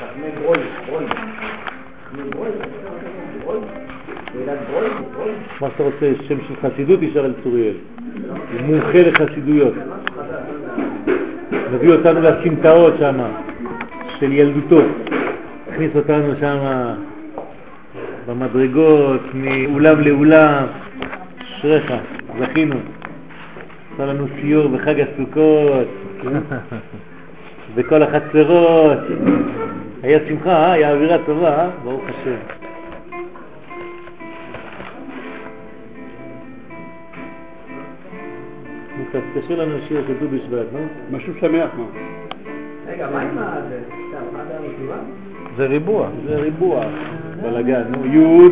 חכמי ברוי, ברוי. תהילת ברוי, ברוי. מה שאתה רוצה, שם של חסידות ישר אל צוריאל. הוא מומחה לחסידויות. מביא אותנו לסמטאות שם, של ילדותו. הכניס אותנו שם במדרגות, מאולם לאולם. אשריך, זכינו. עשה לנו סיור בחג הסוכות, בכל החצרות. היה שמחה, אה? היה אווירה טובה, אה? ברוך השם. תשאיר לנו שיר של ט"ו בשבט, נו? משהו שמח, מה? רגע, מה עם ה... זה? סתם, מה זה המסלולה? זה ריבוע, זה ריבוע. בלגן, נו, י',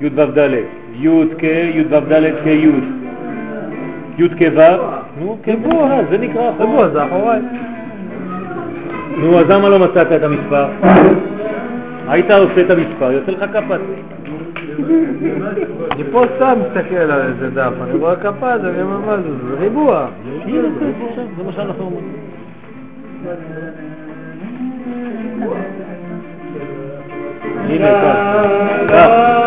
י' ו' ד', י' כ', י' ו' ד' כ' י', י' כ' ו', נו, ריבוע, זה נקרא ריבוע, זה אחוריי. נו, אז למה לא מצאת את המספר? היית עושה את המספר, יוצא לך כפת. אני פה סתם מסתכל על איזה דף, אני רואה אז אני אומר, מה זה, זה ריבוע. זה מה שאנחנו אומרים. הנה, כך,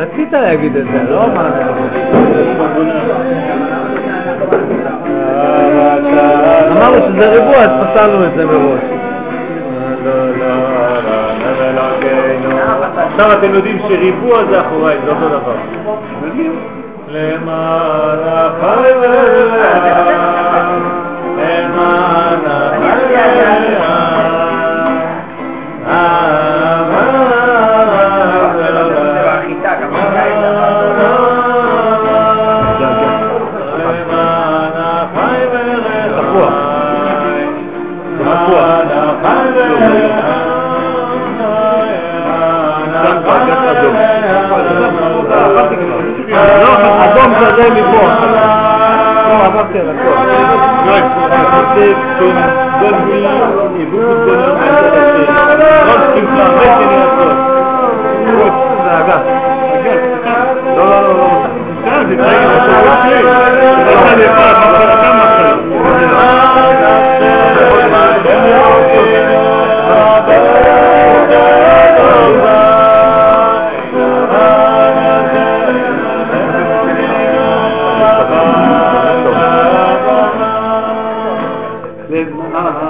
רצית להגיד את זה, לא מה אמרנו שזה ריבוע, אז פסלנו את זה מראש. עכשיו אתם יודעים שריבוע זה אחוריי, זה אותו דבר. למען החי ולעם, למען live from no,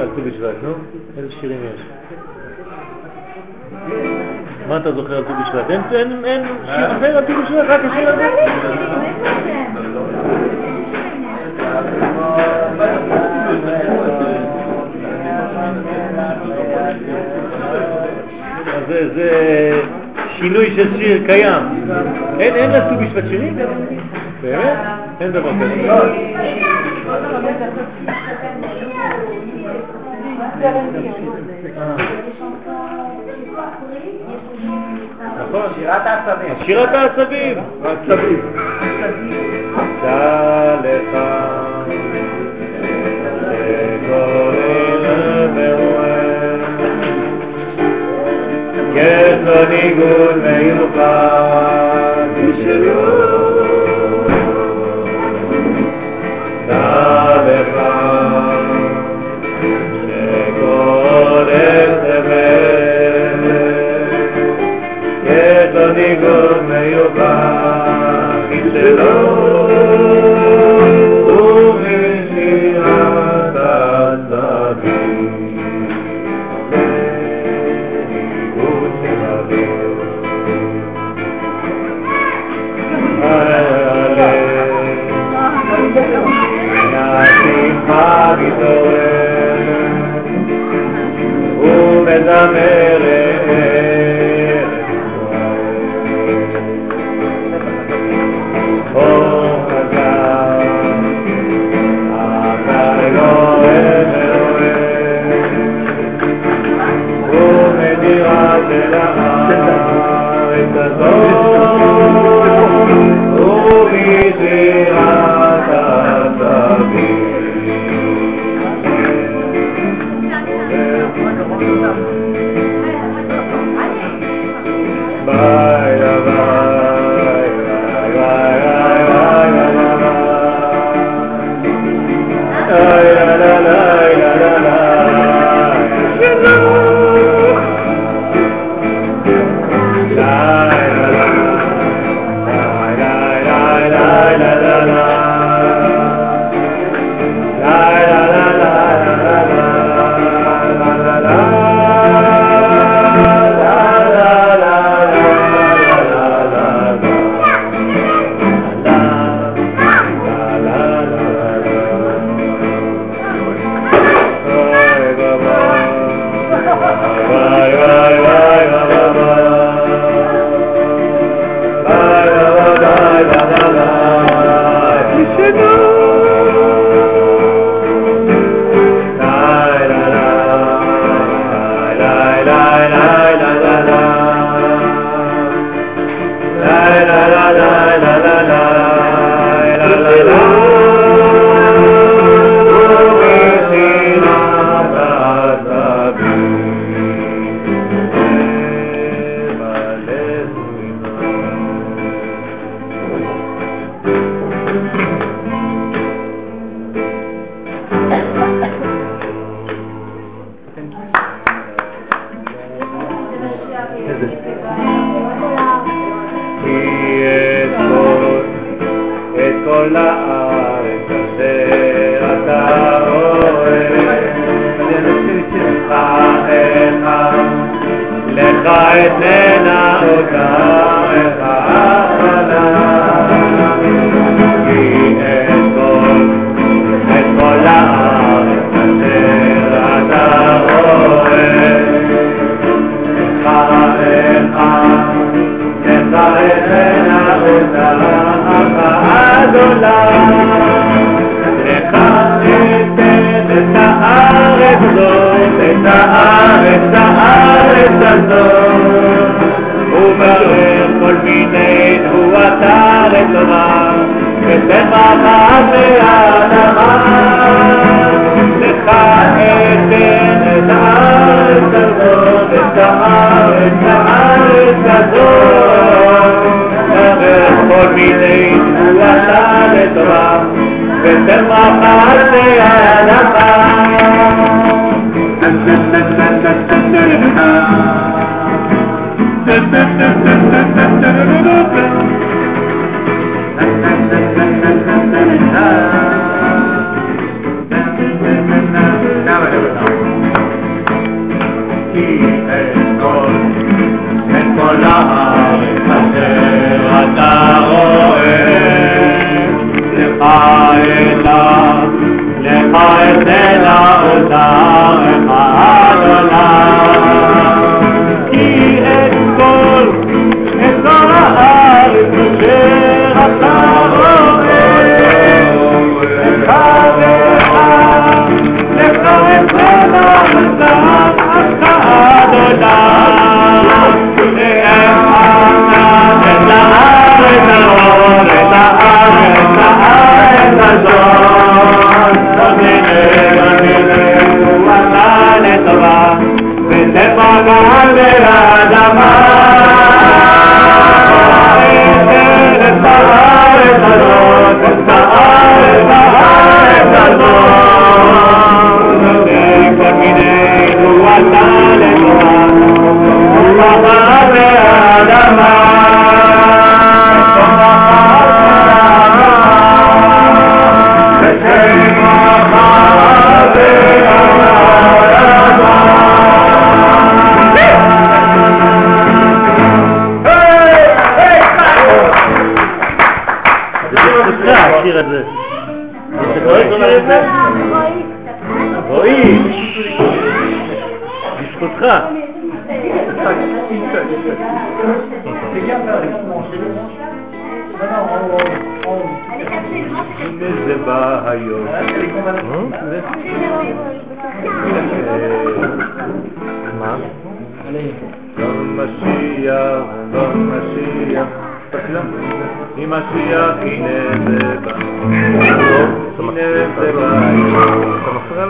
על ט"ו בשבט, נו? איזה שירים יש? מה אתה זוכר על ט"ו בשבט? אין שיר אחר על ט"ו בשבט, רק השיר הזה? זה זה שינוי של שיר קיים. אין לט"ו בשבט שירים? באמת? אין דבר כזה. נכון, שירת העצבים. שירת העצבים. העצבים. דע לך שקוראים ברואם יש לו ניגוד מיוחד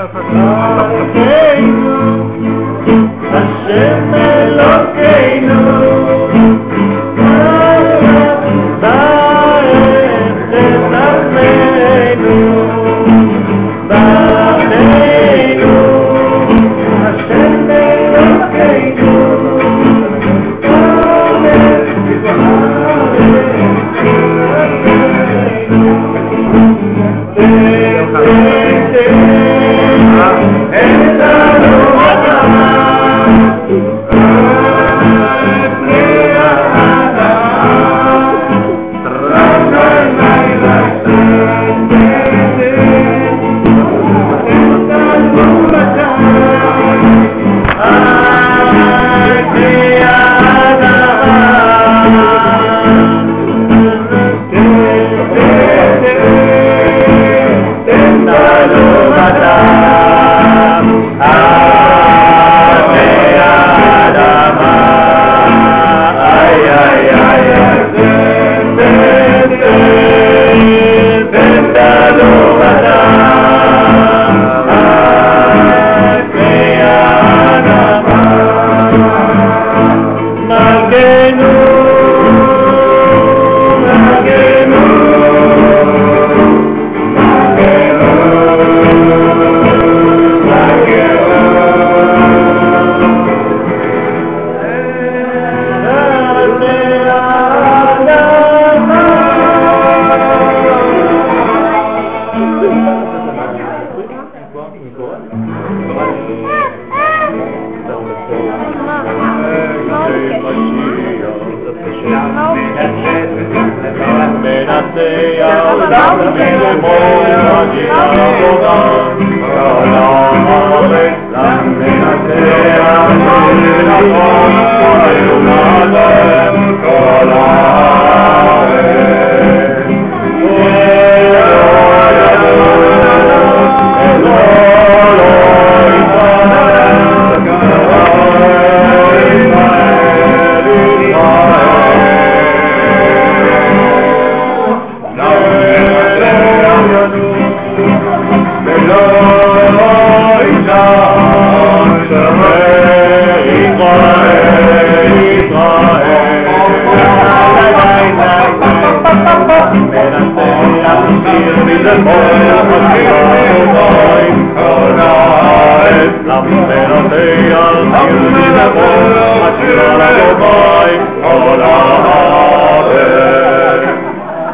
Rockefeller for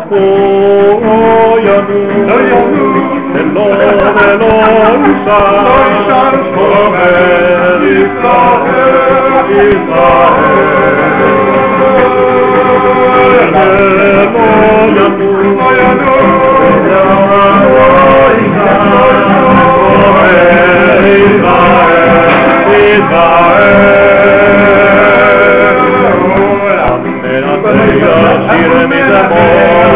Oh, Oyanu, Israel, Israel. Israel, Israel,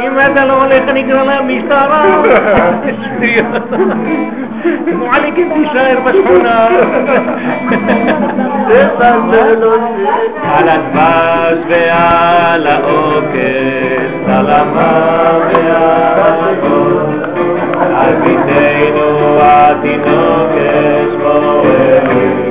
אם אתה לא הולך אני אקרא למשטרה. מועליקם תישאר בשכונה. על הדבש ועל העוקר, על ועל והגול, על ביתנו התינוקת שמוררת.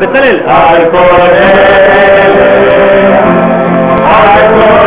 بالدليل. الكورنيل الكورنيل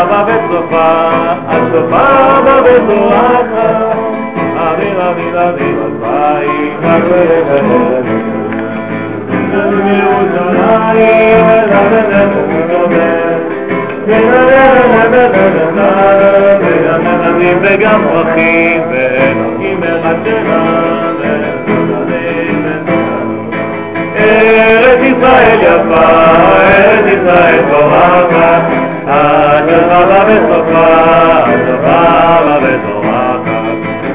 baba betofa at baba betofa ave la vida de vai וגם פרחים ואלוקים מרדשם ארץ ישראל יפה, ארץ ישראל תורכה הקרבה וסופה, דבר ותורחת.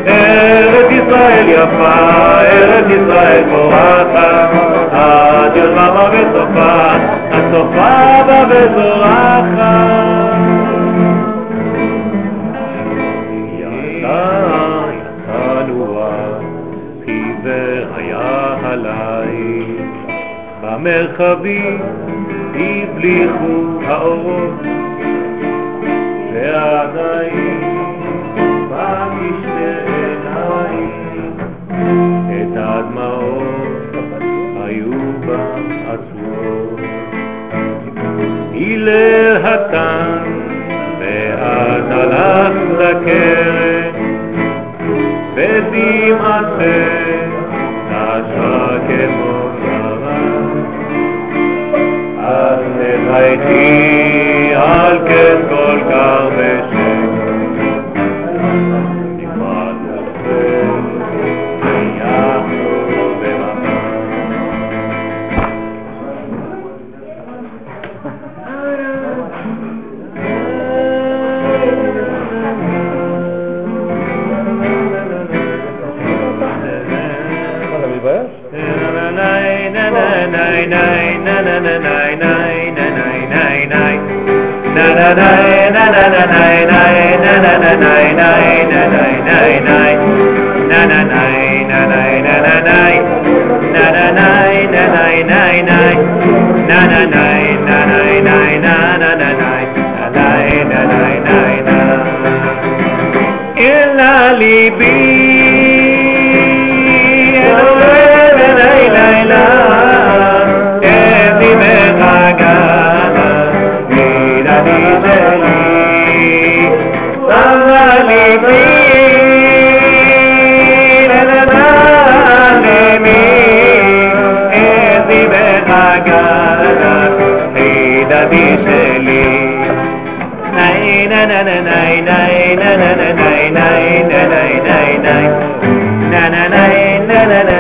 ארץ ישראל יפה, ארץ ישראל פורחת. הקרבה וסופה, הסופה בה וזורחת. במרחבים הבליחו האורות הלל הקם, ואת הלכת לקרן, ודמעתך נשרה כמו ירה. אז תלכי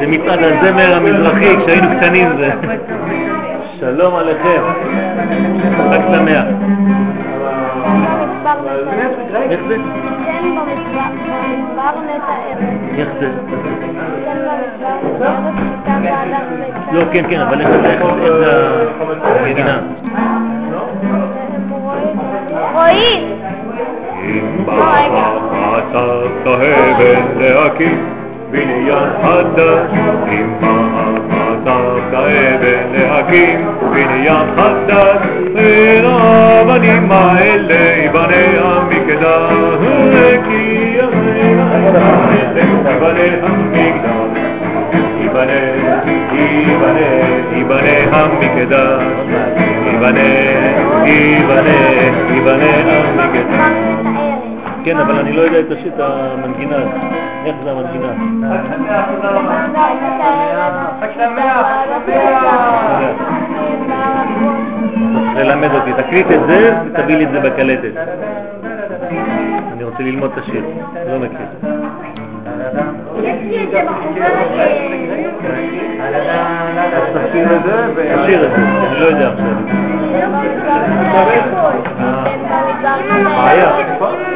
זה מצעד הזמר המזרחי, כשהיינו קטנים זה. שלום עליכם. חג שמח. איך זה? איך זה? לא, כן, כן, אבל איך זה, איך זה המדינה? רואים. אם בחרת כהבן להקים בניין חדש, אם בחרת כהבן להקים בניין חדש, ולאבנים האלה ייבנה המקדש, כי ייבנה המקדש, ייבנה, ייבנה, ייבנה המקדש, ייבנה, ייבנה, ייבנה המקדש. כן, אבל אני לא יודע את השיר, את המנגינה. איך זה המנגינה? ללמד אותי. תקליט את זה ותביא לי את זה בקלטת. אני רוצה ללמוד את השיר. לא מכיר. תשאיר את זה ו... תשאיר את זה, אני לא יודע עכשיו. בעיה.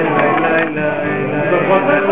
yeah.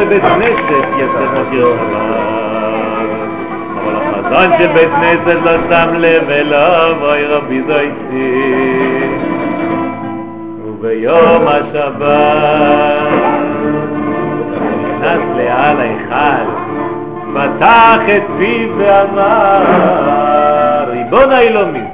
לבית כנסת, יצא מוקיר שבת. אבל החזון של בית כנסת לא שם לב אליו, אוי רבי זויתי. וביום השבת נכנס לעל ההיכל, פתח את פיו ואמר, ריבון האילומים,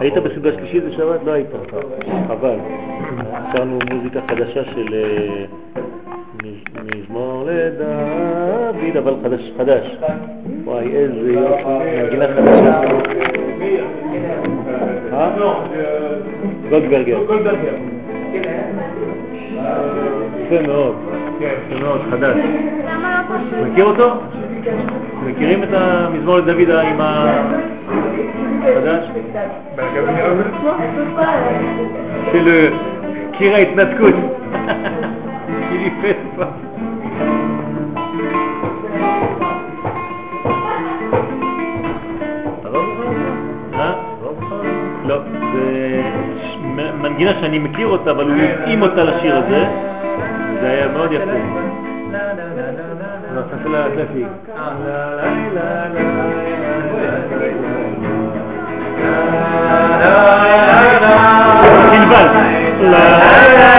היית בסעודה שלישית בשבת? לא היית. חבל. שרנו מוזיקה חדשה של אה, מז- מזמור לדוד, אבל חדש, חדש. וואי, איזה יופי, מנגינה חדשה. אה? גולדברגר. יפה מאוד. יפה מאוד, חדש. לא? מכיר אותו? מכירים את המזמור לדוד עם ה... חדש? של קיר ההתנתקות. לא? אה? לא? לא, זה מנגינה שאני מכיר אותה, אבל הוא התאים אותה לשיר הזה, זה היה מאוד יפה. لا تفي لا لا لا لا لا لا لا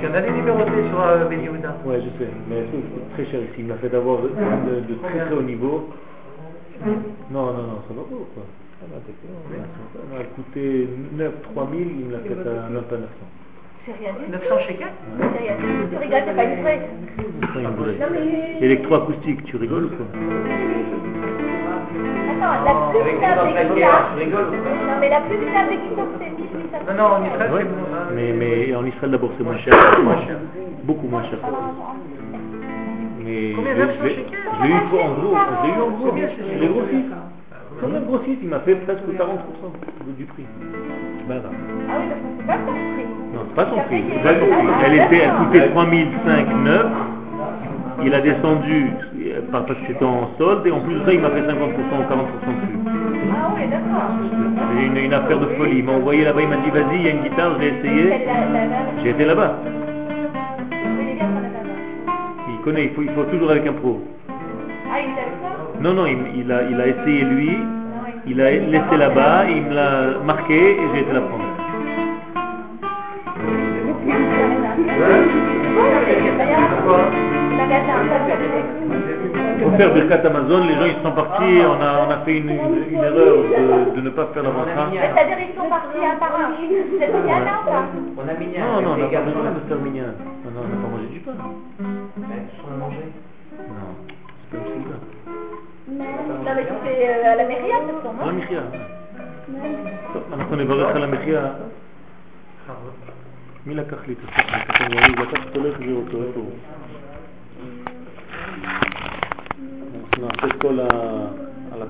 Michigan. Elle est numérotée sur euh, Beniouda. Oui, je sais, mais c'est très cher ici. Il m'a fait d'abord de, très haut niveau. Non, non, non, ça va beau quoi? Ça va, Elle m'a coûté 9, 3000, il me l'a fait à 9 à 900. C'est rien. 900 chez quelqu'un C'est rien. Tu rigoles, c'est pas une vraie. Électroacoustique, tu rigoles quoi? Attends, la plus. Non mais la plus simple des guitares, c'est 1800. Non, non, en Israël, Ouais. c'est bon. hein. Mais, mais en Israël d'abord c'est moins cher. Moins cher. Beaucoup moins cher. Mais Combien, je, 900 je l'ai eu en gros. Je l'ai eu en gros. Je l'ai grossi. Comme un grossiste, il m'a fait presque 40% du prix. Ben non. Ah oui, c'est pas son prix. Non, c'est pas son prix. Ah, Elle était, elle coûtait 3005 neuf. Il a descendu parce que c'était en solde et en plus de ça, il m'a fait 50% ou 40% dessus. Ah oui, d'accord. C'est une, une affaire de folie. Il m'a envoyé là-bas, il m'a dit vas-y, il y a une guitare, je l'ai essayé. J'ai été là-bas. Il connaît, il faut, il faut toujours avec un pro. Ah, il ça Non, non, il, il a, il a essayé lui, il a laissé là-bas, il me l'a marqué et j'ai été la prendre. Pour faire Birkat Amazon, les gens ils sont partis, on a, on a fait une, une- une erreur de, de ne pas faire la mantra. C'est-à-dire ils sont partis un par un. C'est bien là ou pas On a mis Non, non, on n'a pas besoin de faire mignon. Non, non, on n'a pas mangé du pain. Non, On a mangé. c'est pas possible. Non, mais c'est euh, à la mairie, ce sont, Non, non Michia. טוב, אנחנו נברך על המחיה. מי לקח לי את הספר? הקטן יריב לקח אותו, לא אותו, איפה הוא? נעשה את כל ה...